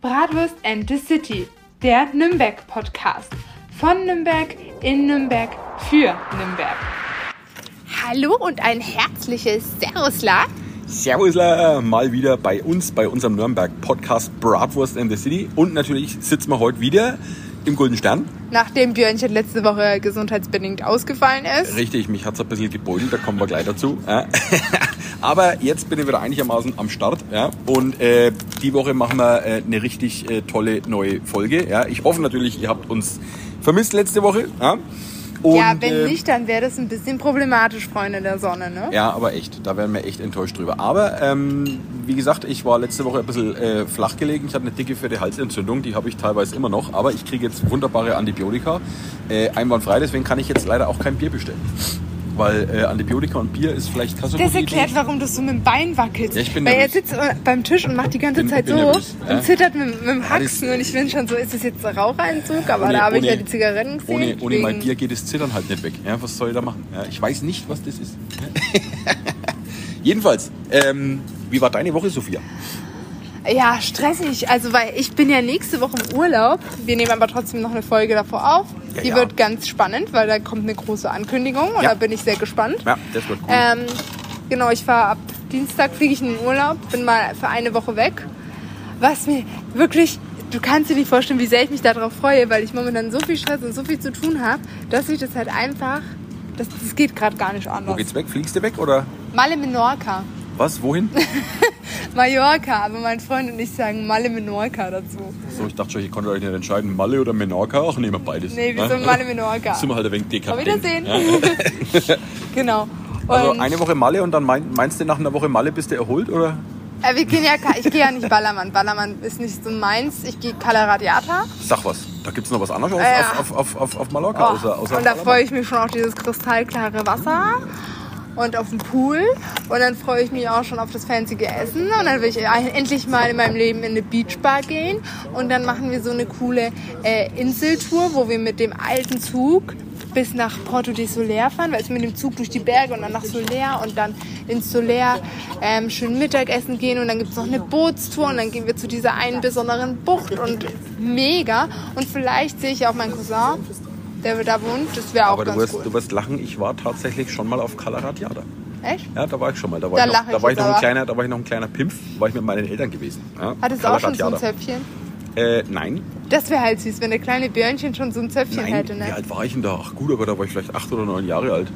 Bratwurst and the City, der Nürnberg-Podcast. Von Nürnberg, in Nürnberg, für Nürnberg. Hallo und ein herzliches Servusla. Servusla, mal wieder bei uns, bei unserem Nürnberg-Podcast Bratwurst and the City. Und natürlich sitzen wir heute wieder im Golden Stern. Nachdem Björnchen letzte Woche gesundheitsbedingt ausgefallen ist. Richtig, mich hat es ein bisschen gebeutelt, da kommen wir gleich dazu. Aber jetzt bin ich wieder einigermaßen am Start. Ja. Und äh, die Woche machen wir äh, eine richtig äh, tolle neue Folge. Ja. Ich hoffe natürlich, ihr habt uns vermisst letzte Woche. Ja. Und, ja, wenn äh, nicht, dann wäre das ein bisschen problematisch, Freunde der Sonne, ne? Ja, aber echt, da wären wir echt enttäuscht drüber. Aber ähm, wie gesagt, ich war letzte Woche ein bisschen äh, flach gelegen. Ich hatte eine dicke die Halsentzündung, die habe ich teilweise immer noch. Aber ich kriege jetzt wunderbare Antibiotika, äh, einwandfrei. Deswegen kann ich jetzt leider auch kein Bier bestellen weil äh, Antibiotika und Bier ist vielleicht keine Das erklärt, warum du so mit dem Bein wackelst. Ja, ich bin weil er sitzt beim Tisch und macht die ganze bin, Zeit bin so nervös, und ja? zittert mit, mit dem Haxen ja, und ich bin schon so, ist das jetzt ein Raucherentzug? Aber ohne, da habe ich ja die Zigaretten gesehen. Ohne, ohne mein Bier geht das Zittern halt nicht weg. Ja, was soll ich da machen? Ich weiß nicht, was das ist. Jedenfalls, ähm, wie war deine Woche, Sophia? Ja, stressig. Also, weil ich bin ja nächste Woche im Urlaub. Wir nehmen aber trotzdem noch eine Folge davor auf. Ja, die ja. wird ganz spannend, weil da kommt eine große Ankündigung und ja. da bin ich sehr gespannt. Ja, das wird cool. Ähm, genau, ich fahre ab Dienstag, fliege ich in den Urlaub, bin mal für eine Woche weg. Was mir wirklich, du kannst dir nicht vorstellen, wie sehr ich mich darauf freue, weil ich momentan so viel Stress und so viel zu tun habe, dass ich das halt einfach, das, das geht gerade gar nicht anders. Wo geht's weg? Fliegst du weg oder? Malle Menorca. Was? Wohin? Mallorca, aber mein Freund und ich sagen Malle Menorca dazu. So, ich dachte schon, ich konnte euch nicht entscheiden, Malle oder Menorca. Ach, nehmen wir beides. Nee, wir sind Malle Menorca. Sind wir halt ein wenig dekadent. Auf Wiedersehen. Ja. genau. Und also eine Woche Malle und dann meinst du, nach einer Woche Malle bist du erholt, oder? Äh, wir gehen ja, ich gehe ja nicht Ballermann. Ballermann ist nicht so meins. Ich gehe Calaradiata. Sag was, da gibt es noch was anderes äh, ja. auf, auf, auf, auf, Mallorca oh. außer, außer Und da freue ich mich schon auf dieses kristallklare Wasser und auf den Pool. Und dann freue ich mich auch schon auf das fancy Essen. Und dann will ich endlich mal in meinem Leben in eine Beachbar gehen. Und dann machen wir so eine coole äh, Inseltour, wo wir mit dem alten Zug bis nach Porto de Soler fahren, weil es mit dem Zug durch die Berge und dann nach Soler und dann ins Soler ähm, schön Mittagessen gehen und dann gibt es noch eine Bootstour und dann gehen wir zu dieser einen besonderen Bucht und mega. Und vielleicht sehe ich auch meinen Cousin der da wohnt. Das wäre auch Aber ganz du wirst, cool. du wirst lachen, ich war tatsächlich schon mal auf Calaratiada. Echt? Ja, da war ich schon mal. Da war, da ich, noch, da war ich noch ein kleiner, da war ich noch ein kleiner Pimpf, war ich mit meinen Eltern gewesen. Ja, Hattest du auch schon so ein Zöpfchen? Äh, nein. Das wäre halt süß, wenn der kleine Björnchen schon so ein Zöpfchen nein, hätte, ne? Wie alt war ich denn da? Ach gut, aber da war ich vielleicht acht oder neun Jahre alt.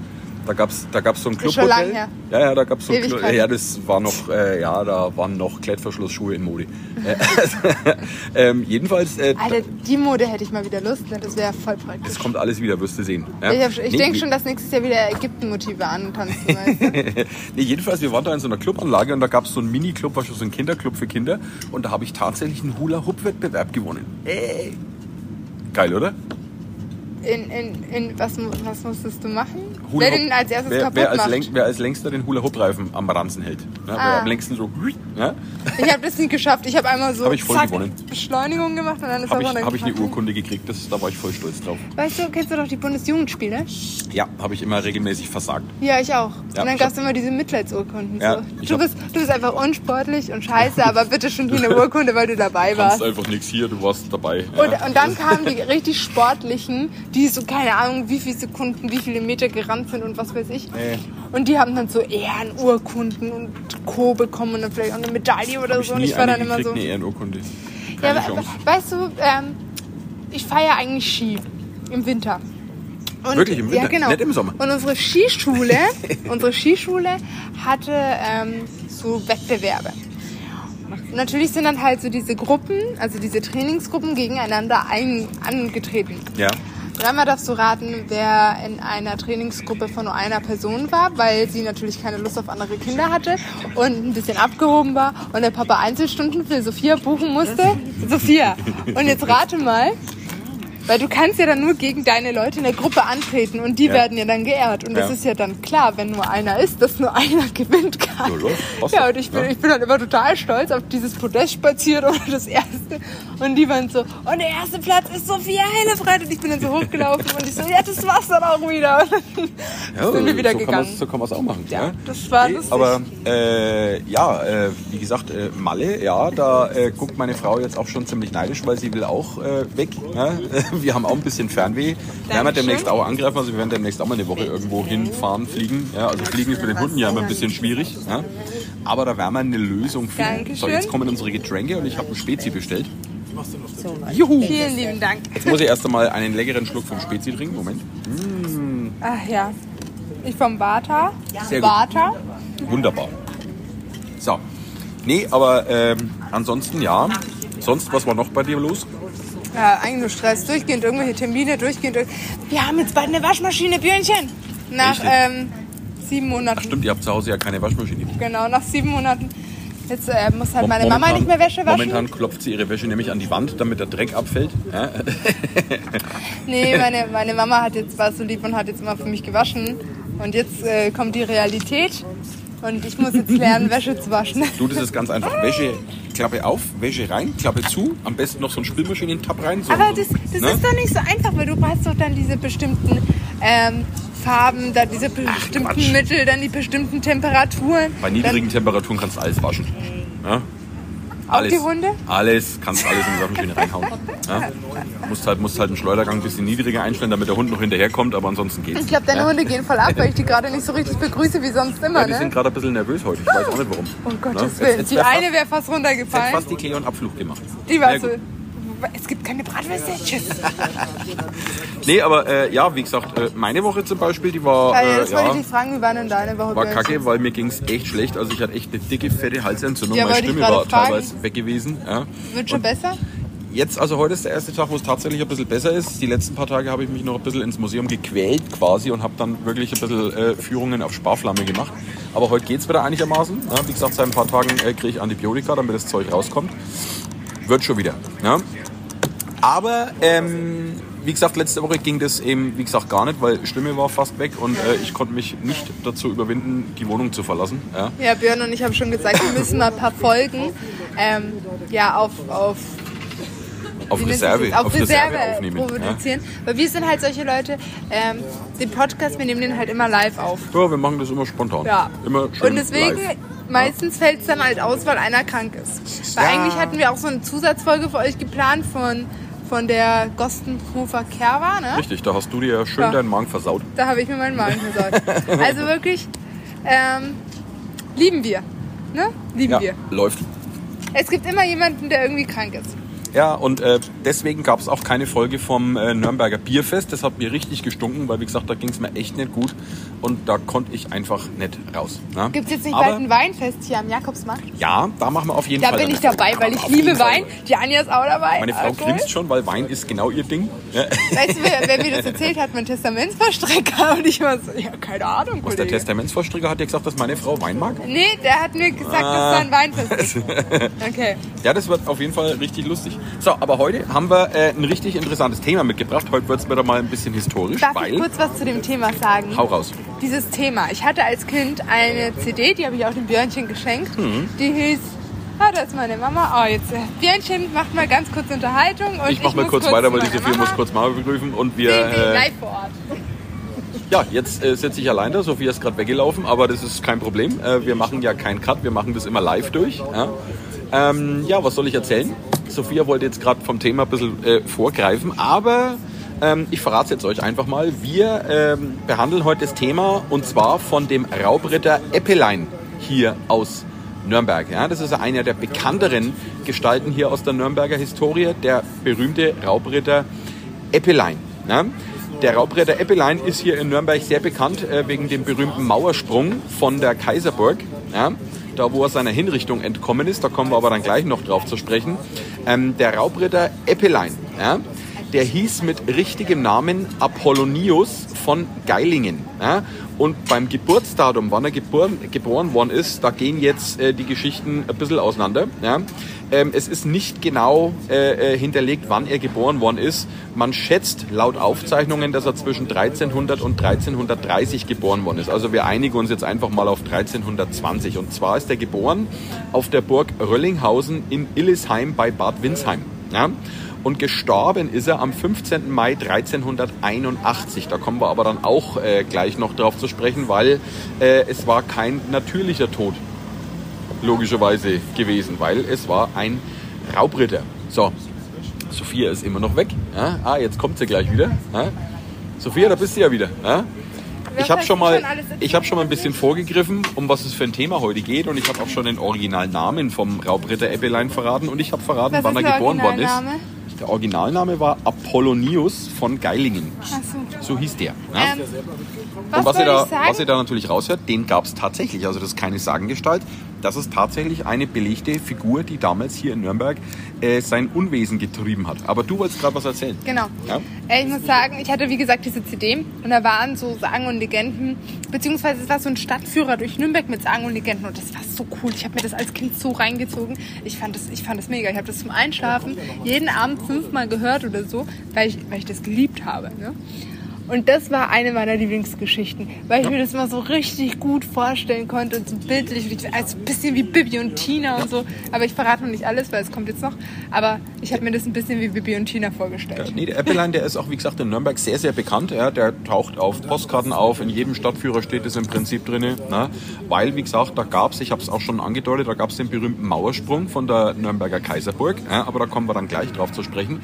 Da gab es da gab's so ein Clubhotel. Schon lange her. Ja, ja, da gab es so ein Club, Ja, das war noch, äh, ja, da waren noch Klettverschlussschuhe in Mode. ähm, jedenfalls. Äh, Alter, die Mode hätte ich mal wieder Lust, ne? das wäre voll praktisch. Das kommt alles wieder, wirst du sehen. Ja? Ich, ich nee, denke schon, dass nächstes Jahr wieder Ägypten-Motive antanzen. weißt du? nee, jedenfalls, wir waren da in so einer Clubanlage und da gab es so einen Mini-Club, war schon so ein Kinderclub für Kinder. Und da habe ich tatsächlich einen Hula-Hoop-Wettbewerb gewonnen. Ey. Geil, oder? In, in, in, was, was musstest du machen? Hula wer den als erstes wer, kaputt wer als macht. Läng, wer als längster den Hula-Hoop-Reifen am Ranzen hält. Ja, ah. Wer am längsten so... Ja? Ich habe das nicht geschafft. Ich habe einmal so hab ich voll zack, gewonnen. Beschleunigung gemacht und dann ist hab ich, Habe ich eine Urkunde gekriegt. Das, da war ich voll stolz drauf. Weißt du, kennst du doch die Bundesjugendspiele? Ja, habe ich immer regelmäßig versagt. Ja, ich auch. Ja, und dann gab es immer diese Mitleidsurkunden. Ja, so. du, bist, du bist einfach unsportlich und scheiße, aber bitte schon hier eine Urkunde, weil du dabei warst. Du einfach nichts hier, du warst dabei. Und, und dann kamen die richtig sportlichen, die so, keine Ahnung, wie viele Sekunden, wie viele Meter gerannt sind und was weiß ich. Nee. Und die haben dann so Ehrenurkunden und Co. bekommen und dann vielleicht auch eine Medaille oder Hab so. Und ich war dann immer so. Eine Ehrenurkunde. Keine ja, Chance. weißt du, ähm, ich feiere eigentlich Ski im Winter. Und, Wirklich im Winter? Ja, genau. Nicht im Sommer. Und unsere Skischule, unsere Skischule hatte ähm, so Wettbewerbe. Und natürlich sind dann halt so diese Gruppen, also diese Trainingsgruppen gegeneinander ein, angetreten. Ja. Und einmal darfst du raten, wer in einer Trainingsgruppe von nur einer Person war, weil sie natürlich keine Lust auf andere Kinder hatte und ein bisschen abgehoben war und der Papa Einzelstunden für Sophia buchen musste. Sophia. Und jetzt rate mal, Weil du kannst ja dann nur gegen deine Leute in der Gruppe antreten und die Ja. werden ja dann geehrt. Und das Ja. ist ja dann klar, wenn nur einer ist, dass nur einer gewinnt kann. Ja, los, Ja, und ich bin, Ja. ich bin dann immer total stolz auf dieses Podest spaziert oder das erste. Und die waren so, und der erste Platz ist Sophia Hellefreit. Und ich bin dann so hochgelaufen und ich so, ja, das war's dann auch wieder. Und dann sind wir wieder so gegangen. Kann so kann man es auch machen. Ja, das war lustig. Aber äh, ja, äh, wie gesagt, äh, Malle, ja, da äh, guckt meine Frau jetzt auch schon ziemlich neidisch, weil sie will auch äh, weg. Ne? Wir haben auch ein bisschen Fernweh. Wir werden wir Dankeschön. demnächst auch angreifen, also wir werden demnächst auch mal eine Woche irgendwo hinfahren, fliegen. Ja, also fliegen ist mit den Hunden ja immer ein bisschen schwierig. Ja? Aber da werden wir eine Lösung finden. Dankeschön. So, jetzt kommen unsere Getränke und ich habe ein Spezi bestellt. Juhu! Vielen lieben Dank. Jetzt muss ich erst einmal einen leckeren Schluck vom Spezi trinken. Moment. Ach ja. Ich vom Vata. Sehr gut. Vata. Wunderbar. So. Nee, aber ähm, ansonsten ja. Sonst, was war noch bei dir los? Ja, eigentlich nur Stress. Durchgehend irgendwelche Termine, durchgehend. ir- Wir haben jetzt bald eine Waschmaschine, Björnchen. Nach ähm, sieben Monaten. Stimmt, ihr habt zu Hause ja keine Waschmaschine. Genau, nach sieben Monaten. Jetzt äh, muss halt meine Momentan- Mama nicht mehr Wäsche waschen. Momentan klopft sie ihre Wäsche nämlich an die Wand, damit der Dreck abfällt. Ja? Nee, meine, meine Mama hat jetzt war so lieb und hat jetzt immer für mich gewaschen. Und jetzt äh, kommt die Realität. Und ich muss jetzt lernen, Wäsche zu waschen. Du, das ist ganz einfach. Wäsche, Klappe auf, Wäsche rein, Klappe zu. Am besten noch so ein Spülmaschinen-Tab rein. So, Aber das, das ne? ist doch nicht so einfach, weil du brauchst doch dann diese bestimmten ähm, Farben, dann diese bestimmten Quatsch. Mittel, dann die bestimmten Temperaturen. Bei niedrigen Temperaturen kannst du alles waschen. Ja? Auch Alles. die Hunde? Alles, kannst alles in die Waschmaschine reinhauen. Ja? Musst, halt, musst halt einen Schleudergang ein bisschen niedriger einstellen, damit der Hund noch hinterherkommt, aber ansonsten geht's. Ich glaube, deine ja? Hunde gehen voll ab, weil ich die gerade nicht so richtig begrüße wie sonst immer, Ja, die ne? sind gerade ein bisschen nervös heute. Ich weiß auch nicht warum. Oh Gottes? Jetzt- Willen. jetzt Die eine wäre fast Jetzt runtergefallen. fast die Cleon Abflug gemacht. Die war so. Es gibt keine Bratwürste. Tschüss. Nee, aber äh, ja, wie gesagt, äh, meine Woche zum Beispiel, die war, Äh, das wollte ja, ich dich fragen, wie war denn deine Woche? war kacke, weil mir ging's echt schlecht. Also ich hatte echt eine dicke, fette Halsentzündung. Ja, Meine Stimme war fragen. teilweise weg gewesen. Ja. Wird schon besser? Jetzt, also heute ist der erste Tag, wo es tatsächlich ein bisschen besser ist. Die letzten paar Tage habe ich mich noch ein bisschen ins Museum gequält quasi und habe dann wirklich ein bisschen äh, Führungen auf Sparflamme gemacht. Aber heute geht's wieder einigermaßen. Ja, wie gesagt, seit ein paar Tagen äh, kriege ich Antibiotika, damit das Zeug rauskommt. Wird schon wieder. Ja. Aber ähm, wie gesagt, letzte Woche ging das eben, wie gesagt, gar nicht, weil Stimme war fast weg und äh, ich konnte mich nicht dazu überwinden, die Wohnung zu verlassen. Ja. Ja, Björn und ich haben schon gesagt, wir müssen mal ein paar Folgen ähm, ja, auf, auf, Auf Reserve, das? auf Reserve, Reserve aufnehmen. Ja. produzieren. Weil wir sind halt solche Leute, ähm, den Podcast, wir nehmen den halt immer live auf. ja, wir machen das immer spontan. Ja. Immer schön Und deswegen, live. meistens fällt es dann halt aus, weil einer krank ist. Weil Ja. eigentlich hatten wir auch so eine Zusatzfolge für euch geplant von, von der Gostenhofer Kerwa, ne? Richtig, da hast du dir schön Ja. deinen Magen versaut. Da habe ich mir meinen Magen versaut. also wirklich, ähm, lieben wir. Ne? Lieben Ja, wir. läuft. Es gibt immer jemanden, der irgendwie krank ist. Ja, und äh, deswegen gab es auch keine Folge vom äh, Nürnberger Bierfest. Das hat mir richtig gestunken, weil wie gesagt, da ging es mir echt nicht gut. Und da konnte ich einfach nicht raus. Ne? Gibt es jetzt nicht Aber, bald ein Weinfest hier am Jakobsmarkt? Ja, da machen wir auf jeden Da Fall. bin dann ich dabei, weil ich Auf liebe. Wein. Die Anja ist auch dabei. Meine Frau Alkohol. grinst schon, weil Wein ist genau ihr Ding. Weißt du, wer, wer mir das erzählt hat? Mein Testamentsvollstrecker. Und ich war so, ja, keine Ahnung, Was der. Testamentsvorstrecker hat dir gesagt, dass meine Frau Wein mag? Nee, der hat mir gesagt, Ah. dass da ein Weinfest ist. Okay. Ja, das wird auf jeden Fall richtig lustig. So, aber heute haben wir äh, ein richtig interessantes Thema mitgebracht. Heute wird es wieder mal ein bisschen historisch, Darf weil... ich kurz was zu dem Thema sagen? Hau raus. Dieses Thema. Ich hatte als Kind eine CD, die habe ich auch dem Björnchen geschenkt. Mhm. Die hieß, ah, da ist meine Mama. Oh, jetzt, äh, Björnchen macht mal ganz kurz Unterhaltung. Und Ich mach mal muss kurz weiter, weil die Sophie muss kurz Mama begrüßen und wir... wie Äh, live vor Ort. Ja, jetzt äh, sitze ich allein da. Sophia ist gerade weggelaufen, aber das ist kein Problem. Äh, wir machen ja keinen Cut, wir machen das immer live durch. Ja, ähm, ja was soll ich erzählen? Sophia wollte jetzt gerade vom Thema ein bisschen äh, vorgreifen, aber ähm, ich verrate es jetzt euch einfach mal. Wir ähm, behandeln heute das Thema und zwar von dem Raubritter Eppelein hier aus Nürnberg. Ja, das ist einer der bekannteren Gestalten hier aus der Nürnberger Historie, der berühmte Raubritter Eppelein. Ja? Der Raubritter Eppelein ist hier in Nürnberg sehr bekannt äh, wegen dem berühmten Mauersprung von der Kaiserburg. Ja? Da, wo er seiner Hinrichtung entkommen ist, da kommen wir aber dann gleich noch drauf zu sprechen. Ähm, der Raubritter Eppelein, ja? der hieß mit richtigem Namen Apollonius von Geilingen. Ja? Und beim Geburtsdatum, wann er geboren, geboren worden ist, da gehen jetzt äh, die Geschichten ein bisschen auseinander. Ja? Ähm, es ist nicht genau äh, äh hinterlegt, wann er geboren worden ist. Man schätzt laut Aufzeichnungen, dass er zwischen 1300 und 1330 geboren worden ist. Also wir einigen uns jetzt einfach mal auf 1320. Und zwar ist er geboren auf der Burg Röllinghausen in Illesheim bei Bad Windsheim. Ja? Und gestorben ist er am 15. Mai 1381. Da kommen wir aber dann auch äh, gleich noch drauf zu sprechen, weil äh, es war kein natürlicher Tod, logischerweise gewesen, weil es war ein Raubritter. So, Sophia ist immer noch weg. Ja? Ah, jetzt kommt sie gleich wieder. Ja? Sophia, da bist du ja wieder. Ja? Ich habe schon mal, ich habe schon mal ein bisschen vorgegriffen, um was es für ein Thema heute geht, und ich habe auch schon den Originalnamen vom Raubritter Eppelein verraten und ich habe verraten, was wann er geboren worden ist. Der Originalname war Apollonius von Geilingen. So. so. hieß der. Ja? Ähm, was und was ihr, da, was ihr da natürlich raushört, den gab es tatsächlich. Also das ist keine Sagengestalt. Das ist tatsächlich eine belegte Figur, die damals hier in Nürnberg äh, sein Unwesen getrieben hat. Aber du wolltest gerade was erzählen. Genau. Ja? Äh, ich muss sagen, ich hatte wie gesagt diese CD und da waren so Sagen und Legenden, beziehungsweise es war so ein Stadtführer durch Nürnberg mit Sagen und Legenden und das war so cool. Ich habe mir das als Kind so reingezogen. Ich fand das, ich fand das mega. Ich habe das zum Einschlafen jeden Abend fünfmal gehört oder so, weil ich, weil ich das geliebt habe. Ne? Und das war eine meiner Lieblingsgeschichten, weil ich mir das mal so richtig gut vorstellen konnte und so bildlich, also ein bisschen wie Bibi und Tina und so. Aber ich verrate noch nicht alles, weil es kommt jetzt noch. Aber ich habe mir das ein bisschen wie Bibi und Tina vorgestellt. Ja, nee, der Appleline, der ist auch, wie gesagt, in Nürnberg sehr, sehr bekannt. Ja, der taucht auf Postkarten auf, in jedem Stadtführer steht es im Prinzip drin. Ne? Weil, wie gesagt, da gab es, ich habe es auch schon angedeutet, da gab es den berühmten Mauersprung von der Nürnberger Kaiserburg. Ja, aber da kommen wir dann gleich drauf zu sprechen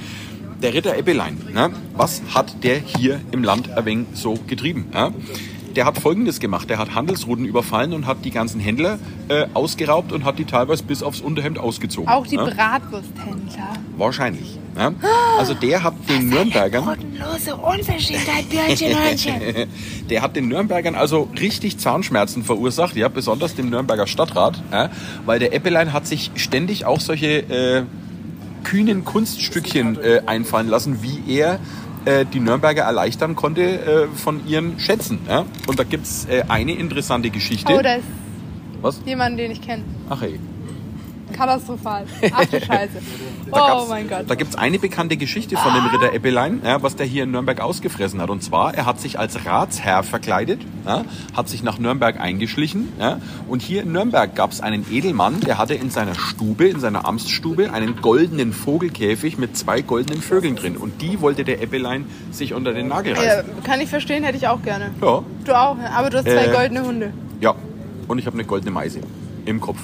der Ritter Eppelein, ne? was hat der hier im Land ein wenig so getrieben? Ja? Der hat Folgendes gemacht. Der hat Handelsrouten überfallen und hat die ganzen Händler äh, ausgeraubt und hat die teilweise bis aufs Unterhemd ausgezogen. Auch die ja? Bratwursthändler. Wahrscheinlich. Ja? Also der hat den Nürnbergern... Bodenlose Unverschämtheit, Björnchen, Hörnchen. der hat den Nürnbergern also richtig Zahnschmerzen verursacht, ja, besonders dem Nürnberger Stadtrat, ja, weil der Eppelein hat sich ständig auch solche... Äh, kühnen Kunststückchen äh, einfallen lassen, wie er äh, die Nürnberger erleichtern konnte äh, von ihren Schätzen. Ja? Und da gibt es äh, eine interessante Geschichte. Oh, da ist Was? jemand, den ich kenne. Ach ey. Katastrophal. Ach du Scheiße. oh mein Gott. Da gibt es eine bekannte Geschichte von dem Ritter Eppelein, ja, was der hier in Nürnberg ausgefressen hat. Und zwar, er hat sich als Ratsherr verkleidet, ja, hat sich nach Nürnberg eingeschlichen. Ja, und hier in Nürnberg gab es einen Edelmann, der hatte in seiner Stube, in seiner Amtsstube, einen goldenen Vogelkäfig mit zwei goldenen Vögeln drin. Und die wollte der Eppelein sich unter den Nagel reißen. Ja, kann ich verstehen, hätte ich auch gerne. Ja. Du auch, aber du hast zwei äh, goldene Hunde. Ja, und ich habe eine goldene Meise im Kopf.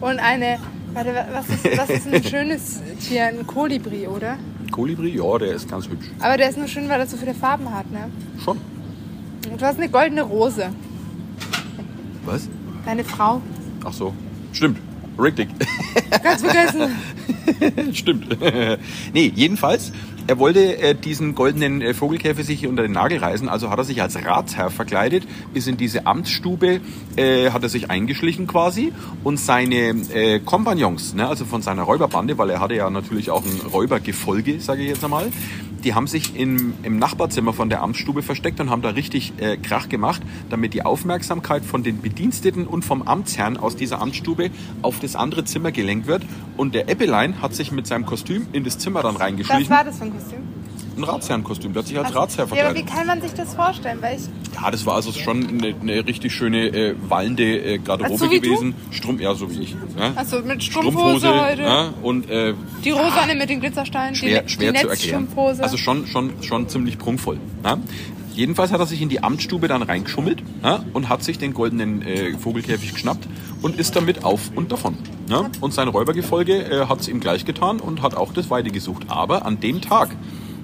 Und eine, warte, was ist, was ist ein schönes Tier? Ein Kolibri, oder? Kolibri, ja, der ist ganz hübsch. Aber der ist nur schön, weil er so viele Farben hat, ne? Schon. Und du hast eine goldene Rose. Was? Deine Frau. Ach so, stimmt. Richtig. Ganz vergessen. Stimmt. nee, jedenfalls er wollte äh, diesen goldenen äh, Vogelkäfer sich unter den Nagel reißen, also hat er sich als Ratsherr verkleidet, ist in diese Amtsstube, äh, hat er sich eingeschlichen quasi und seine äh, Kompagnons, ne, also von seiner Räuberbande, weil er hatte ja natürlich auch ein Räubergefolge, sage ich jetzt einmal, die haben sich im, im Nachbarzimmer von der Amtsstube versteckt und haben da richtig äh, Krach gemacht, damit die Aufmerksamkeit von den Bediensteten und vom Amtsherrn aus dieser Amtsstube auf das andere Zimmer gelenkt wird. Und der Eppelein hat sich mit seinem Kostüm in das Zimmer dann reingeschlichen. Was war das für ein Kostüm? Ein Ratsherrenkostüm, der hat sich als also, Ratsherr verkleidet. Ja, aber wie kann man sich das vorstellen? Weil ich ja, das war also schon eine, eine richtig schöne äh, wallende äh, Garderobe so gewesen. Strum, ja, so wie ich. Ja? Also mit Strumpfhose, Strumpfhose heute. Ja? Und, äh, die Rosane mit den Glitzersteinen. Schwer, die, schwer die zu erklären. Also schon, schon, schon ziemlich prunkvoll. Ja? Jedenfalls hat er sich in die Amtsstube dann reingeschummelt ja, und hat sich den goldenen äh, Vogelkäfig geschnappt und ist damit auf und davon. Ja? Und sein Räubergefolge äh, hat es ihm gleich getan und hat auch das Weide gesucht. Aber an dem Tag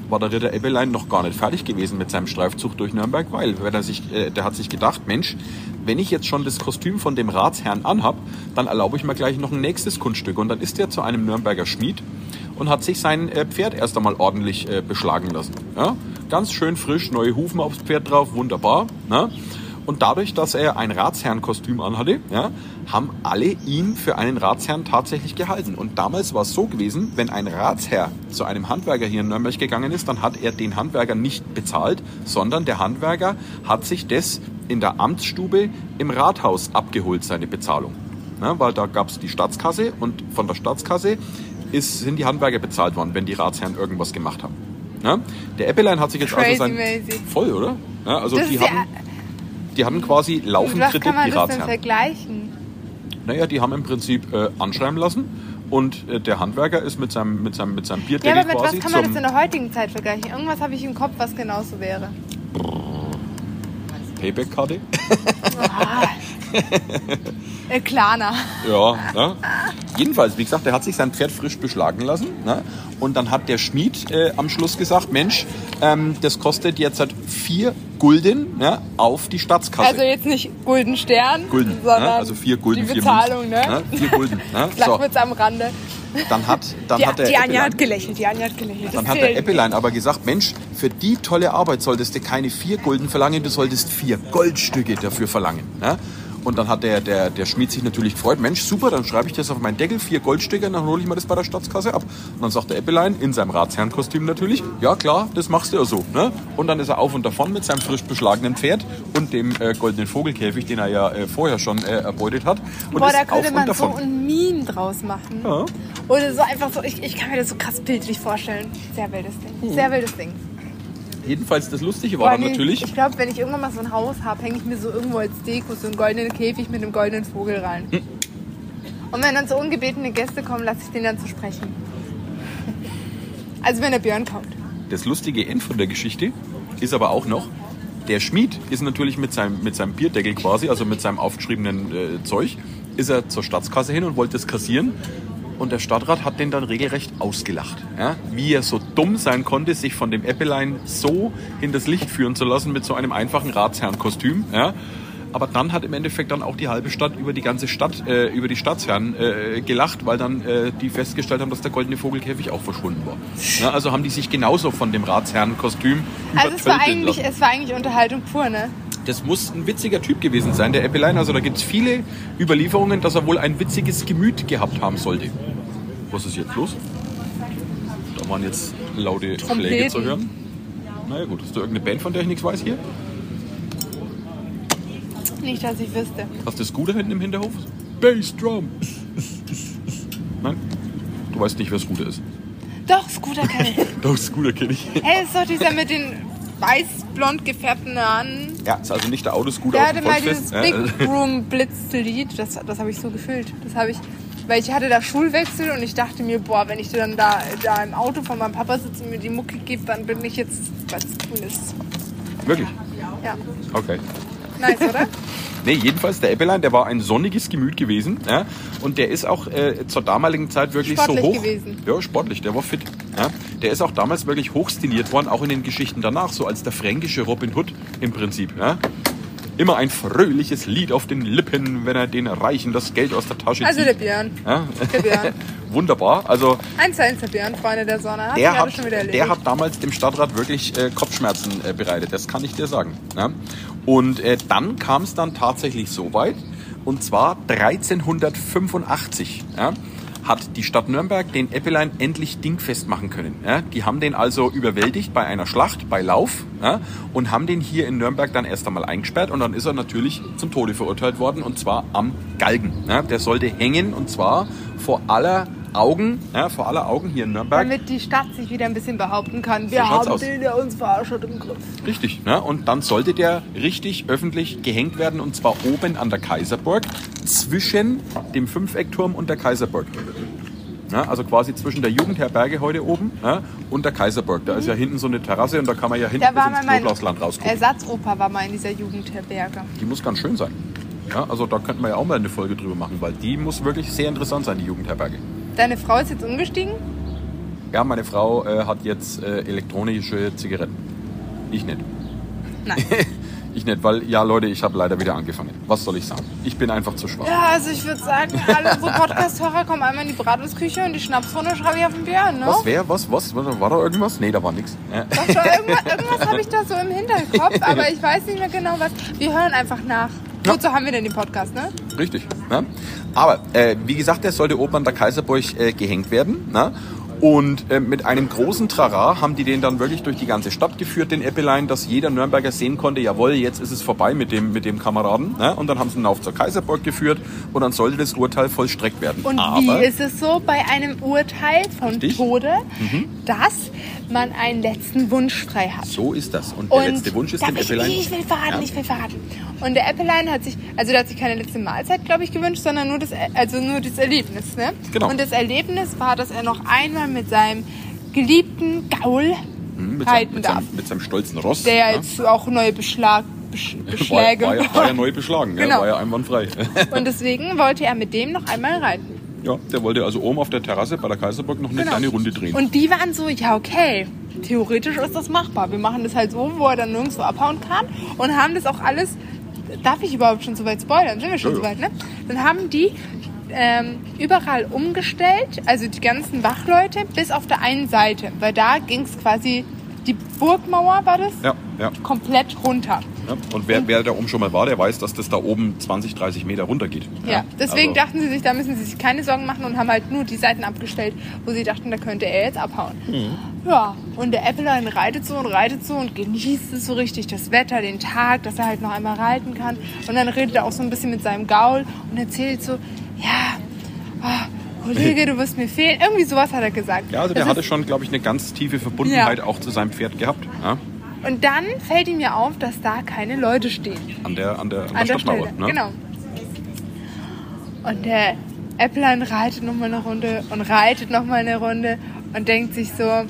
war der Ritter Ebbelein noch gar nicht fertig gewesen mit seinem Streifzug durch Nürnberg, weil er sich, äh, der hat sich gedacht, Mensch, wenn ich jetzt schon das Kostüm von dem Ratsherrn anhab, dann erlaube ich mir gleich noch ein nächstes Kunststück. Und dann ist er zu einem Nürnberger Schmied und hat sich sein äh, Pferd erst einmal ordentlich äh, beschlagen lassen. Ja? Ganz schön frisch, neue Hufen aufs Pferd drauf, wunderbar. Ne? Und dadurch, dass er ein Ratsherrenkostüm anhatte, ja, haben alle ihn für einen Ratsherrn tatsächlich gehalten. Und damals war es so gewesen, wenn ein Ratsherr zu einem Handwerker hier in Nürnberg gegangen ist, dann hat er den Handwerker nicht bezahlt, sondern der Handwerker hat sich das in der Amtsstube im Rathaus abgeholt, seine Bezahlung. Ja, weil da gab es die Staatskasse und von der Staatskasse ist, sind die Handwerker bezahlt worden, wenn die Ratsherren irgendwas gemacht haben. Ja? Der Eppelein hat sich jetzt Crazy also sein... mäßig. Voll, oder? Ja, also Das die ist ja- haben, die hatten quasi laufend Was Kredit, kann man die das denn vergleichen? Naja, die haben im Prinzip äh, anschreiben lassen und äh, der Handwerker ist mit seinem, mit seinem, mit seinem Ja, Bierdeckel aber mit was kann man das in der heutigen Zeit vergleichen? Irgendwas habe ich im Kopf, was genauso wäre. Payback-Karte. Äh, Klarna. Ja, ne? Jedenfalls, wie gesagt, der hat sich sein Pferd frisch beschlagen lassen. Ne? Und dann hat der Schmied äh, am Schluss gesagt, Mensch, ähm, das kostet jetzt halt vier Gulden ne? auf die Staatskasse. Also jetzt nicht Gulden Stern, Gulden, ne? sondern also vier Gulden, die vier Bezahlung, Münzen, ne? Vier Gulden. Ne? So, am Rande. dann hat, dann Die, hat der die Anja Eppelein- hat gelächelt, die Anja hat gelächelt. Dann Das hat der Eppelein aber gesagt, Mensch, für die tolle Arbeit solltest du keine vier Gulden verlangen, du solltest vier Goldstücke dafür verlangen. Ne? Und dann hat der, der, der Schmied sich natürlich gefreut, Mensch, super, dann schreibe ich das auf meinen Deckel, vier Goldstücke, dann hole ich mir das bei der Staatskasse ab. Und dann sagt der Eppelein, in seinem Ratsherrenkostüm natürlich, ja klar, das machst du ja so. Ne? Und dann ist er auf und davon mit seinem frisch beschlagenen Pferd und dem äh, goldenen Vogelkäfig, den er ja äh, vorher schon äh, erbeutet hat. Und Boah, ist da könnte man so ein Meme draus machen. Ja. Oder so einfach so, ich, ich kann mir das so krass bildlich vorstellen. Sehr wildes Ding. Sehr wildes Ding. Jedenfalls das Lustige war dann natürlich, Ich glaube, wenn ich irgendwann mal so ein Haus habe, hänge ich mir so irgendwo als Deko so einen goldenen Käfig mit einem goldenen Vogel rein. Hm. Und wenn dann so ungebetene Gäste kommen, lasse ich den dann zu sprechen. Also wenn der Björn kommt. Das lustige End von der Geschichte ist aber auch noch, der Schmied ist natürlich mit seinem, mit seinem Bierdeckel quasi, also mit seinem aufgeschriebenen äh, Zeug, ist er zur Staatskasse hin und wollte es kassieren. Und der Stadtrat hat den dann regelrecht ausgelacht. Ja? Wie er so dumm sein konnte, sich von dem Äppelein so hinters Licht führen zu lassen mit so einem einfachen Ratsherrenkostüm. Ja? Aber dann hat im Endeffekt dann auch die halbe Stadt über die ganze Stadt, äh, über die Staatsherren äh, gelacht, weil dann äh, die festgestellt haben, dass der goldene Vogelkäfig auch verschwunden war. Ja, also haben die sich genauso von dem Ratsherrenkostüm Also es war, eigentlich, lassen. es war eigentlich Unterhaltung pur, ne? Das muss ein witziger Typ gewesen sein, der Eppelein. Also da gibt es viele Überlieferungen, dass er wohl ein witziges Gemüt gehabt haben sollte. Was ist jetzt los? Da waren jetzt laute Schläge zu hören. Naja gut, hast du irgendeine Band, von der ich nichts weiß hier? Nicht, dass ich wüsste. Hast du Scooter hinten im Hinterhof? Bassdrum. Nein? Du weißt nicht, wer Scooter ist. Doch, Scooter kann ich. Doch, Scooter kenne ich. Hey, ist doch dieser mit den weiß-blond gefärbten Haaren. Ja, ist also nicht der Autoscooter Der auf hatte dem mal dieses Volksfest. Big Room Blitzlied. Das, das habe ich so gefühlt. Das habe ich, weil ich hatte da Schulwechsel und ich dachte mir, boah, wenn ich dann da, da im Auto von meinem Papa sitze und mir die Mucke gebe, dann bin ich jetzt was Cooles. Wirklich? Ja, Okay. nice, oder? Nee, jedenfalls, der Eppelein, der war ein sonniges Gemüt gewesen. Ja? Und der ist auch äh, zur damaligen Zeit wirklich Sportlich so hoch. gewesen. Ja, sportlich, der war fit. Ja? Der ist auch damals wirklich hochstiliert worden, auch in den Geschichten danach, so als der fränkische Robin Hood im Prinzip. Ja? Immer ein fröhliches Lied auf den Lippen, wenn er den Reichen das Geld aus der Tasche Also der zieht. Björn. Ja? Der Björn. Wunderbar. Also Eins zu eins der Björn, Freunde der Sonne. Hat der hat, schon wieder erledigt. der hat damals dem Stadtrat wirklich äh, Kopfschmerzen äh, bereitet, das kann ich dir sagen. Ja? Und äh, dann kam es dann tatsächlich so weit, und zwar 1385 ja, hat die Stadt Nürnberg den Eppelein endlich dingfest machen können. Ja? Die haben den also überwältigt bei einer Schlacht, bei Lauf, ja? und haben den hier in Nürnberg dann erst einmal eingesperrt und dann ist er natürlich zum Tode verurteilt worden, und zwar am Galgen. Ja? Der sollte hängen, und zwar vor aller Augen, ja, vor aller Augen hier in Nürnberg. Damit die Stadt sich wieder ein bisschen behaupten kann. Wir So haben aus. den, der uns verarscht hat, im Griff. Richtig, ne? und dann sollte der richtig öffentlich gehängt werden und zwar oben an der Kaiserburg zwischen dem Fünfeckturm und der Kaiserburg. Ja, also quasi zwischen der Jugendherberge heute oben ja, und der Kaiserburg. Da ist ja hinten so eine Terrasse und da kann man ja hinten bis ins Knoblauchsland rausgucken. Ersatzopa war mal in dieser Jugendherberge. Die muss ganz schön sein. Ja, also da könnten wir ja auch mal eine Folge drüber machen, weil die muss wirklich sehr interessant sein, die Jugendherberge. Deine Frau ist jetzt umgestiegen? Ja, meine Frau äh, hat jetzt äh, elektronische Zigaretten. Ich nicht. Nein. Ich nicht, weil, ja Leute, ich habe leider wieder angefangen. Was soll ich sagen? Ich bin einfach zu schwach. Ja, also ich würde sagen, alle unsere Podcast-Hörer kommen einmal in die Bratwurstküche und die Schnapsrunde schreibe ich auf den Björn, ne? Was wäre, was, was, war war da irgendwas? Nee, da war nichts. Irgendwas, irgendwas habe ich da so im Hinterkopf, aber ich weiß nicht mehr genau was. Wir hören einfach nach. Ja. Wozu haben wir denn den Podcast, ne? Richtig. Ne? Aber äh, wie gesagt, der sollte oben an der Kaiserburg äh, gehängt werden. Ne? Und äh, mit einem großen Trara haben die den dann wirklich durch die ganze Stadt geführt, den Eppelein, dass jeder Nürnberger sehen konnte, jawohl, jetzt ist es vorbei mit dem, mit dem Kameraden. Ne? Und dann haben sie ihn auf zur Kaiserburg geführt und dann sollte das Urteil vollstreckt werden. Und Aber, wie ist es so bei einem Urteil von Richtig. Tode, dass man einen letzten Wunsch frei hat? So ist das. Und der Und letzte Wunsch ist dem ich, Eppelein. Ich will verraten, Ja. ich will verraten. Und der Äppelein hat sich, also der hat sich keine letzte Mahlzeit, glaube ich, gewünscht, sondern nur das, also nur das Erlebnis, ne? Genau. Und das Erlebnis war, dass er noch einmal mit seinem geliebten Gaul Mhm, mit, seinem, reiten mit, darf. seinem, mit seinem stolzen Ross. Der ja ne? jetzt auch neue Beschlag, Besch, war, Beschläge war, ja, war ja neu beschlagen, ja, Genau. war ja einwandfrei. Und deswegen wollte er mit dem noch einmal reiten. ja, der wollte also oben auf der Terrasse bei der Kaiserburg noch eine Genau. kleine Runde drehen. Und die waren so, ja okay, theoretisch ist das machbar. Wir machen das halt so, wo er dann nirgendwo abhauen kann und haben das auch alles, darf ich überhaupt schon so weit spoilern? Sind wir schon Ja, so ja. weit, ne? Dann haben die ähm, überall umgestellt, also die ganzen Wachleute, bis auf der einen Seite, weil da ging es quasi, die Burgmauer war das, ja, ja. komplett runter. Ja, und wer, wer da oben schon mal war, der weiß, dass das da oben 20, 30 Meter runter geht. Ja, deswegen also, dachten sie sich, da müssen sie sich keine Sorgen machen und haben halt nur die Seiten abgestellt, wo sie dachten, da könnte er jetzt abhauen. Mhm. Ja, und der Äppelein reitet so und reitet so und genießt es so richtig, das Wetter, den Tag, dass er halt noch einmal reiten kann. Und dann redet er auch so ein bisschen mit seinem Gaul und erzählt so, ja, ah, Kollege, du wirst mir fehlen. Irgendwie sowas hat er gesagt. Ja, also der Das hatte schon, glaube ich, eine ganz tiefe Verbundenheit auch zu seinem Pferd gehabt. Ja, Und dann fällt ihm ja auf, dass da keine Leute stehen. an der, an der, an der, an der Stadtmauer. Stelle. ne? Genau. Und der Äpplein reitet noch mal eine Runde und reitet noch mal eine Runde und denkt sich so,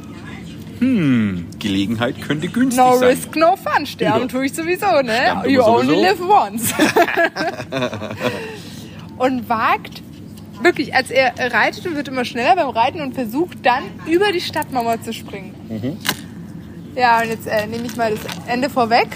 Gelegenheit könnte günstig no sein. risk, no fun. Sterben Ja. tue ich sowieso, ne? Sterben You only sowieso. live once. und wagt wirklich, als er reitet und wird immer schneller beim Reiten und versucht dann über die Stadtmauer zu springen. Mhm. Ja, und jetzt äh, nehme ich mal das Ende vorweg.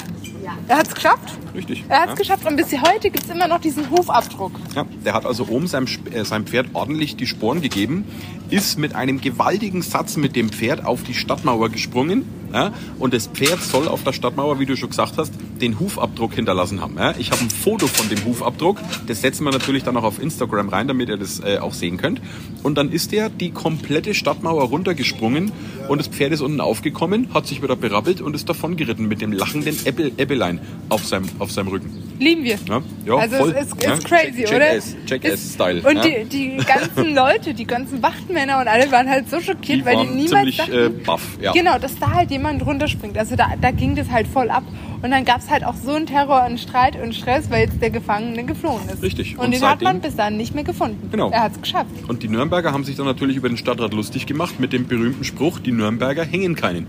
Er hat es geschafft. Richtig. Er hat es ja. geschafft und bis heute gibt es immer noch diesen Hufabdruck. Ja, der hat also oben seinem, äh, seinem Pferd ordentlich die Sporen gegeben, ist mit einem gewaltigen Satz mit dem Pferd auf die Stadtmauer gesprungen. Ja, und das Pferd soll auf der Stadtmauer, wie du schon gesagt hast, den Hufabdruck hinterlassen haben. Ja, ich habe ein Foto von dem Hufabdruck. Das setzen wir natürlich dann auch auf Instagram rein, damit ihr das äh, auch sehen könnt. Und dann ist der die komplette Stadtmauer runtergesprungen und das Pferd ist unten aufgekommen, hat sich wieder berappelt und ist davon geritten mit dem lachenden Äppel, Äppelein auf seinem, auf seinem Rücken. Lieben wir. Ja, ja, also voll. es ist, ist crazy, Jack- oder? Jackass- Jackass-Style, Und ja. die, die ganzen Leute, die ganzen Wachtmänner und alle waren halt so schockiert, Die weil die niemals ziemlich dachten, äh, baff. Ja. genau, dass da halt jemand runterspringt. Also da, da ging das halt voll ab. Und dann gab es halt auch so einen Terror und Streit und Stress, weil jetzt der Gefangene geflohen ist. Richtig. Und, Und den hat man seitdem- bis dahin nicht mehr gefunden. Genau. Er hat es geschafft. Und die Nürnberger haben sich dann natürlich über den Stadtrat lustig gemacht mit dem berühmten Spruch, die Nürnberger hängen keinen.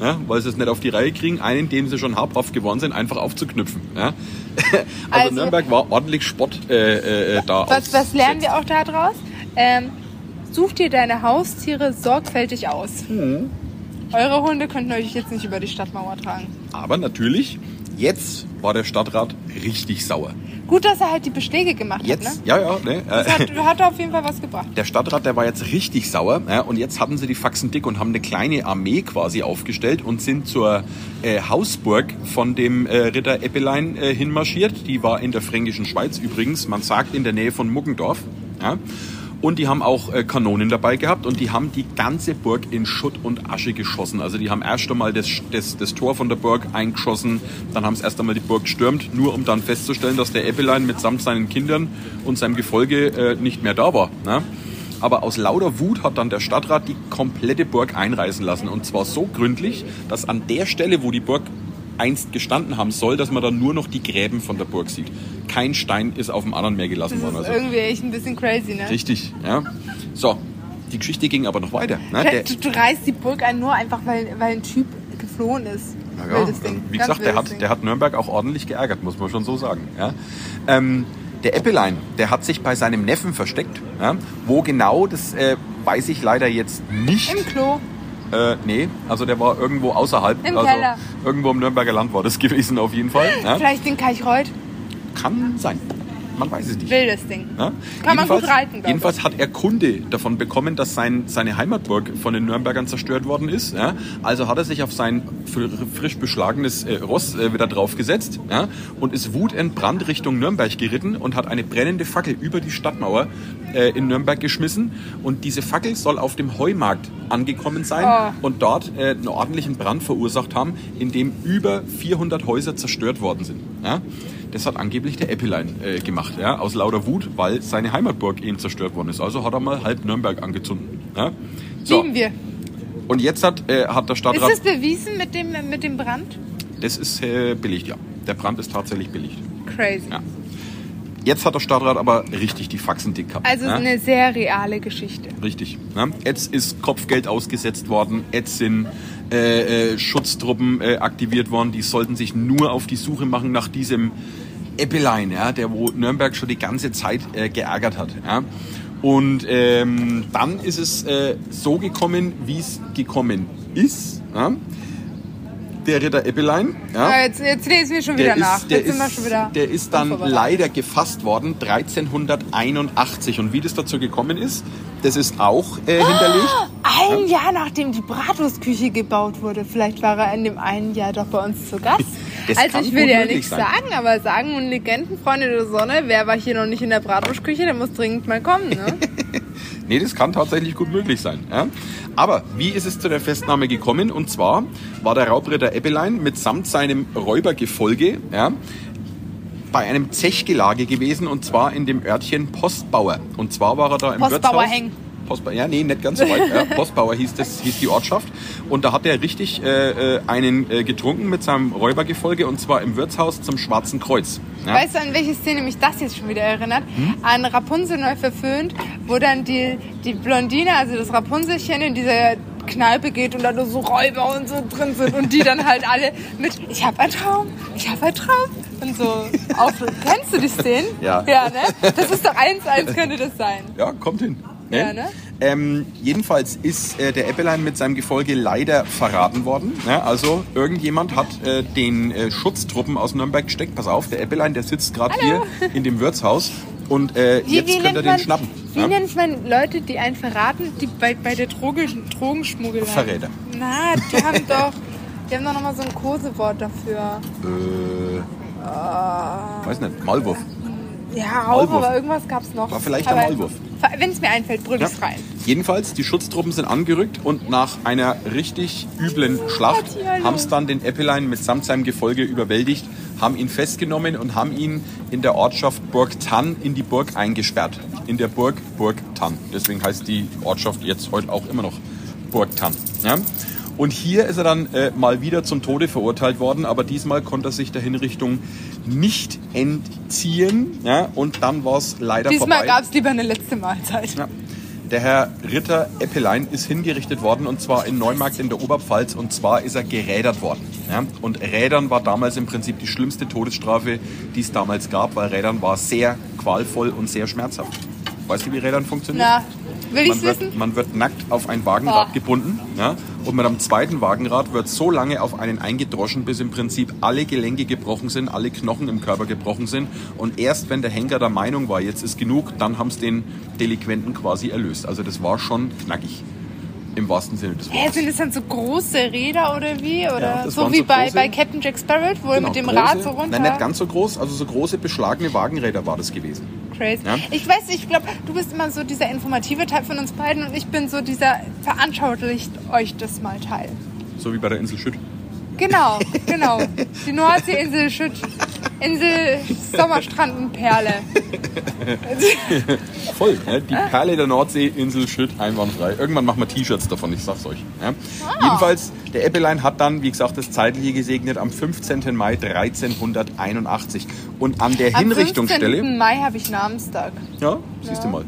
Ja, weil sie es nicht auf die Reihe kriegen, einen, dem sie schon habhaft geworden sind, einfach aufzuknüpfen. Ja? Also, Also- Nürnberg war ordentlich Spott äh, äh, da. Was, was lernen wir auch daraus? Ähm, such dir deine Haustiere sorgfältig aus. Mhm. Eure Hunde könnten euch jetzt nicht über die Stadtmauer tragen. Aber natürlich, jetzt war der Stadtrat richtig sauer. Gut, dass er halt die Beschläge gemacht Jetzt, hat, ne? ja, ja, ne? Das äh, hat, hat auf jeden Fall was gebracht. Der Stadtrat, der war jetzt richtig sauer ja, und jetzt hatten sie die Faxen dick und haben eine kleine Armee quasi aufgestellt und sind zur äh, Hausburg von dem äh, Ritter Eppelein äh, hinmarschiert. Die war in der fränkischen Schweiz übrigens, man sagt in der Nähe von Muggendorf. Ja. Und die haben auch äh, Kanonen dabei gehabt und die haben die ganze Burg in Schutt und Asche geschossen. Also die haben erst einmal das, das, das Tor von der Burg eingeschossen, dann haben sie erst einmal die Burg gestürmt, nur um dann festzustellen, dass der Eppelein mitsamt seinen Kindern und seinem Gefolge äh, nicht mehr da war. Ne? Aber aus lauter Wut hat dann der Stadtrat die komplette Burg einreißen lassen. Und zwar so gründlich, dass an der Stelle, wo die Burg einst gestanden haben soll, dass man dann nur noch die Gräben von der Burg sieht. Kein Stein ist auf dem anderen mehr gelassen Das worden. ist Also irgendwie echt ein bisschen crazy, ne? Richtig, ja. So, die Geschichte ging aber noch weiter. Ne? Der, Du, du reißt die Burg ein, nur einfach, weil, weil ein Typ geflohen ist. ja, wie gesagt, der hat, Ding. der hat Nürnberg auch ordentlich geärgert, muss man schon so sagen. Ja? Ähm, der Eppelein, der hat sich bei seinem Neffen versteckt. Ja? Wo genau, das äh, weiß ich leider jetzt nicht. Im Klo. Äh, nee, also der war irgendwo außerhalb. Im also Keller. irgendwo im Nürnberger Land war das gewesen auf jeden Fall. Ja? Vielleicht in Kaichreuth. Kann sein. Man weiß es nicht. Wildes Ding. Ja? Kann man gut Jedenfalls- reiten, Jedenfalls hat er Kunde davon bekommen, dass sein, seine Heimatburg von den Nürnbergern zerstört worden ist. Ja? Also hat er sich auf sein fr- frisch beschlagenes äh, Ross äh, wieder draufgesetzt ja? und ist wutentbrannt Richtung Nürnberg geritten und hat eine brennende Fackel über die Stadtmauer äh, in Nürnberg geschmissen. Und diese Fackel soll auf dem Heumarkt angekommen sein Oh. und dort äh, einen ordentlichen Brand verursacht haben, in dem über 400 Häuser zerstört worden sind. Das hat angeblich der Eppelein äh, gemacht, ja? aus lauter Wut, weil seine Heimatburg eben zerstört worden ist. Also hat er mal halb Nürnberg angezündet. Ja? So, Lieben wir. und jetzt hat, äh, hat der Ist Stadtrat... es bewiesen mit dem, mit dem Brand? das ist äh, belegt, ja. Der Brand ist tatsächlich belegt. Crazy. Ja. Jetzt hat der Stadtrat aber richtig die Faxen dick gehabt. Also ist eine sehr reale Geschichte. Richtig. Ne? Jetzt ist Kopfgeld ausgesetzt worden, jetzt sind äh, äh, Schutztruppen äh, aktiviert worden, die sollten sich nur auf die Suche machen nach diesem Eppelein, ja, der wo Nürnberg schon die ganze Zeit äh, geärgert hat. Ja? Und ähm, dann ist es äh, so gekommen, wie es gekommen ist. Ja? Der Ritter Eppelein, ja, Ah, jetzt, jetzt lesen wir schon wieder der nach. ist, der, ist, wieder der ist dann leider gefasst worden 1381 und wie das dazu gekommen ist, das ist auch äh, hinterlegt. Ein Jahr nachdem die Bratwurstküche gebaut wurde. Vielleicht war er in dem einen Jahr doch bei uns zu Gast. Das also ich will ja nichts sein. sagen, aber sagen und Legenden, Freunde der Sonne, wer war hier noch nicht in der Bratwurstküche, der muss dringend mal kommen. Ne? Nee, das kann tatsächlich gut möglich sein. Ja? Aber wie ist es zu der Festnahme gekommen? Und zwar war der Raubritter Eppelein mitsamt seinem Räubergefolge ja, bei einem Zechgelage gewesen und zwar in dem Örtchen Postbauer. Und zwar war er da im Postbauer Wirtshaus. Heng. Postbauer, ja, nee, nicht ganz so weit. Ja, Postbauer hieß, das, hieß die Ortschaft. Und da hat er richtig äh, äh, einen äh, getrunken mit seinem Räubergefolge und zwar im Wirtshaus zum Schwarzen Kreuz. Ja? Weißt du, an welche Szene mich das jetzt schon wieder erinnert? Hm? An Rapunzel neu verföhnt, wo dann die, die Blondine, also das Rapunzelchen in dieser Kneipe geht und da nur so Räuber und so drin sind und die dann halt alle mit Ich hab einen Traum, ich hab einen Traum und so auf. Kennst du die Szenen? Ja. Ja, ne? Das ist doch eins, eins könnte das sein. Ja, kommt hin. Ja, ne? Ähm, jedenfalls ist äh, der Eppelein mit seinem Gefolge leider verraten worden. Ne? Also irgendjemand hat äh, den äh, Schutztruppen aus Nürnberg gesteckt. Pass auf, der Eppelein, der sitzt gerade hier in dem Wirtshaus und äh, jetzt könnt ihr den man, schnappen. Wie ja? nennt man Leute, die einen verraten, die bei, bei der Droge, Drogenschmuggelei? Verräter. Na, die haben doch, die haben doch nochmal so ein Kosewort dafür. Äh, weiß nicht, Maulwurf. Ja, auch, Maulwurf. aber irgendwas gab's noch. War vielleicht der Maulwurf. Wenn es mir einfällt, brüll Ja. ich's rein. Jedenfalls, die Schutztruppen sind angerückt und nach einer richtig üblen Schlacht haben es dann den Eppelein mitsamt seinem Gefolge überwältigt, haben ihn festgenommen und haben ihn in der Ortschaft Burg Tann in die Burg eingesperrt. In der Burg Burg Tann. Deswegen heißt die Ortschaft jetzt heute auch immer noch Burg Tann. Ja? Und hier ist er dann äh, mal wieder zum Tode verurteilt worden, aber diesmal konnte er sich der Hinrichtung nicht entziehen. Ja? Und dann war es leider Diesmal vorbei. gab's lieber eine letzte Mahlzeit. Ja. Der Herr Ritter Eppelein ist hingerichtet worden und zwar in Neumarkt in der Oberpfalz und zwar ist er gerädert worden. Ja? Und Rädern war damals im Prinzip die schlimmste Todesstrafe, die es damals gab, weil Rädern war sehr qualvoll und sehr schmerzhaft. Weißt du, wie Rädern funktioniert? Na, will man, wird, wissen? man wird nackt auf ein Wagenrad Oh. gebunden ja? und mit einem zweiten Wagenrad wird so lange auf einen eingedroschen, bis im Prinzip alle Gelenke gebrochen sind, alle Knochen im Körper gebrochen sind. Und erst wenn der Henker der Meinung war, jetzt ist genug, dann haben es den Delinquenten quasi erlöst. Also das war schon knackig. Im wahrsten Sinne des Hä, Wortes. sind das dann so große Räder oder wie? Oder Ja, so wie so bei, große- bei Captain Jack Sparrow, wo er Genau, mit dem große- Rad so runter... Nein, nicht ganz so groß, also so große beschlagene Wagenräder war das gewesen. Crazy. Ja. Ich weiß, ich glaube, du bist immer so dieser informative Teil von uns beiden und ich bin so dieser veranschaulicht euch das mal Teil. So wie bei der Insel Schütt. Genau, genau. Die Nordseeinsel Schütt. Insel Sommerstrandenperle. Voll, ja, die Perle der Nordsee, Insel Schütt, einwandfrei. Irgendwann machen wir T-Shirts davon, ich sag's euch. Ja. Ah. Jedenfalls, der Eppelein hat dann, wie gesagt, das Zeitliche gesegnet am 15. Mai 1381. Und an der Am Hinrichtungsstelle, 15. Mai habe ich Namenstag. ja, siehst du mal,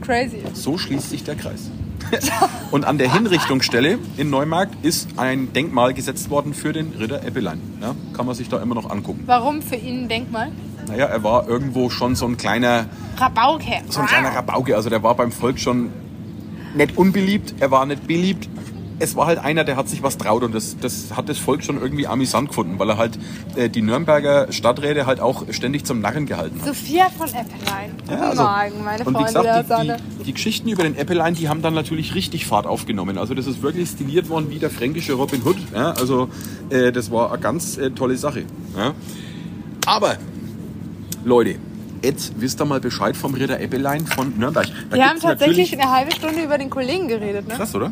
Crazy. so schließt sich der Kreis. Und an der Hinrichtungsstelle in Neumarkt ist ein Denkmal gesetzt worden für den Ritter Eppelein. Ja, kann man sich da immer noch angucken. Warum für ihn ein Denkmal? Naja, er war irgendwo schon so ein kleiner Rabauke. so ein kleiner Rabauke. Also der war beim Volk schon nicht unbeliebt, er war nicht beliebt. Es war halt einer, der hat sich was traut und das, das hat das Volk schon irgendwie amüsant gefunden, weil er halt äh, die Nürnberger Stadträte halt auch ständig zum Narren gehalten hat. Sophia von Eppelein. Guten also- Morgen, meine und wie gesagt, die, die, die Geschichten über den Äppelein, die haben dann natürlich richtig Fahrt aufgenommen. Also das ist wirklich stiliert worden wie der fränkische Robin Hood. Ja, also äh, das war eine ganz äh, tolle Sache. Ja. Aber, Leute, jetzt wisst ihr mal Bescheid vom Ritter Äppelein von Nürnberg. Da Wir haben tatsächlich eine halbe Stunde über den Kollegen geredet, ne? Krass, oder?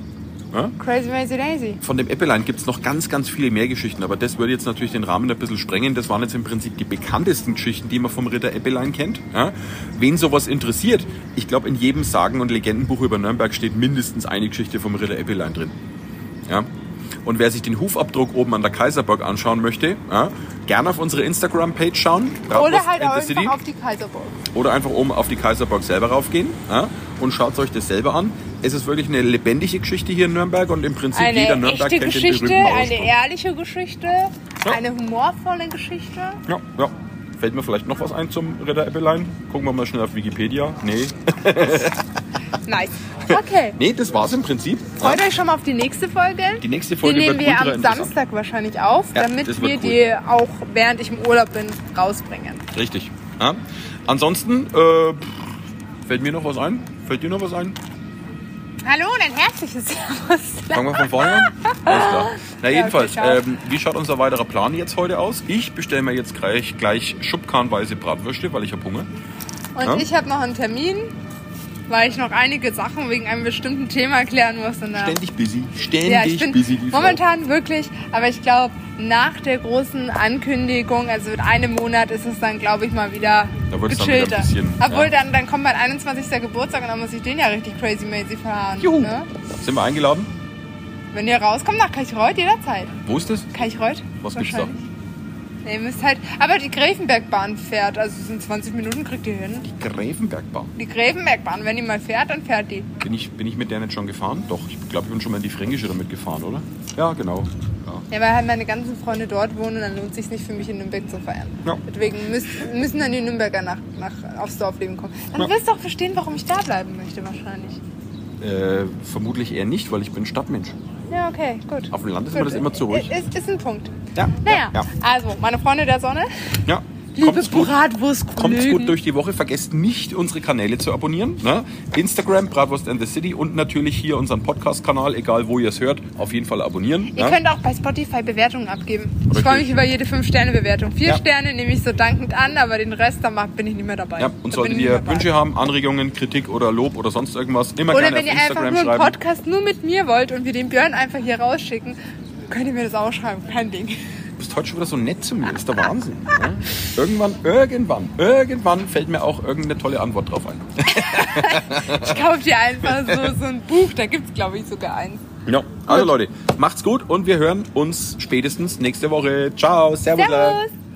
Ja? Crazy Mazy Daisy. Von dem Äppelein gibt es noch ganz, ganz viele mehr Geschichten, aber das würde jetzt natürlich den Rahmen ein bisschen sprengen. Das waren jetzt im Prinzip die bekanntesten Geschichten, die man vom Ritter Äppelein kennt. Ja? Wen sowas interessiert, ich glaube, in jedem Sagen- und Legendenbuch über Nürnberg steht mindestens eine Geschichte vom Ritter Äppelein drin. Ja? Und wer sich den Hufabdruck oben an der Kaiserburg anschauen möchte, ja, gerne auf unsere Instagram-Page schauen. Oder halt auch einfach auf die Kaiserburg. Oder einfach oben auf die Kaiserburg selber raufgehen ja, und schaut euch das selber an. Es ist wirklich eine lebendige Geschichte hier in Nürnberg und im Prinzip Eine jeder Nürnberg kennt den Geschichte, berühmten eine Mauersturm. ehrliche Geschichte, eine humorvolle Geschichte. Ja, ja. Fällt mir vielleicht noch was ein zum Ritter Eppelein? Gucken wir mal schnell auf Wikipedia. Nee. Nice. Okay. Nee, das war's im Prinzip. Freut euch schon mal auf die nächste Folge. Die nächste Die Folge nehmen wird wir am. Samstag wahrscheinlich auf, Ja, damit wir cool. die auch während ich im Urlaub bin rausbringen. Richtig. Ja. Ansonsten, äh, fällt mir noch was ein? Fällt dir noch was ein? Hallo und ein herzliches Servus. Fangen wir von vorne an? Alles klar. Na jedenfalls, ähm, wie schaut unser weiterer Plan jetzt heute aus? Ich bestelle mir jetzt gleich, gleich schubkarrenweise Bratwürste, weil ich habe Hunger. Und Ja? ich habe noch einen Termin, weil ich noch einige Sachen wegen einem bestimmten Thema klären muss. Und da- Ständig busy. Ständig ja, ich bin busy, die Frau. momentan wirklich, aber ich glaube, nach der großen Ankündigung, also mit einem Monat ist es dann, glaube ich, mal wieder Da wird's dann wieder ein gechillter. bisschen, Obwohl, ja. dann, dann kommt mein 21. Geburtstag und dann muss ich den ja richtig crazy mazy fahren. Juhu. Ne? Sind wir eingeladen? Wenn ihr rauskommt nach Kaichreuth, jederzeit. Wo ist das? Kaichreuth? Was gibt's da? Nee, ihr müsst halt, aber die Gräfenbergbahn fährt, also sind 20 Minuten, kriegt ihr hin. Gräfenbergbahn. Die Gräfenbergbahn, wenn die mal fährt, dann fährt die. Bin ich, bin ich mit der nicht schon gefahren? Doch, ich glaube, ich bin schon mal in die Fränkische damit gefahren, oder? Ja, genau. Ja. Ja, weil halt meine ganzen Freunde dort wohnen und dann lohnt es sich nicht für mich in Nürnberg zu feiern. Ja. Deswegen müssen, müssen dann die Nürnberger nach, nach, aufs Dorfleben kommen. Dann Ja. wirst du auch verstehen, warum ich da bleiben möchte wahrscheinlich. Äh, vermutlich eher nicht, weil ich bin Stadtmensch. Ja, okay, gut. Auf dem Land ist Gut. mir das immer zu ruhig. Ist, ist ein Punkt. Ja, Naja, ja, also, meine Freunde der Sonne, ja. Liebe Kommt's gut. Bratwurst Kommt's gut durch die Woche. Vergesst nicht, unsere Kanäle zu abonnieren. Ne? Instagram, Bratwurst and the City und natürlich hier unseren Podcast-Kanal, egal wo ihr es hört, auf jeden Fall abonnieren. Ihr ne? könnt auch bei Spotify Bewertungen abgeben. Ich Richtig. freue mich über jede 5-Sterne-Bewertung. Vier Ja. Sterne nehme ich so dankend an, aber den Rest, da bin ich nicht mehr dabei. Ja, und solltet ich ihr. Wünsche haben, Anregungen, Kritik oder Lob oder sonst irgendwas, immer Oder gerne wenn auf ihr einfach Instagram nur einen schreiben. Podcast nur mit mir wollt und wir den Björn einfach hier rausschicken, könnt ihr mir das auch schreiben. Kein Ding. Du bist heute schon wieder so nett zu mir, ist der Wahnsinn. Ja? Irgendwann, irgendwann, irgendwann fällt mir auch irgendeine tolle Antwort drauf ein. Ich kaufe dir einfach so, so ein Buch, da gibt es glaube ich sogar eins. Ja. Also Leute, macht's gut und wir hören uns spätestens nächste Woche. Ciao, servus. Servus!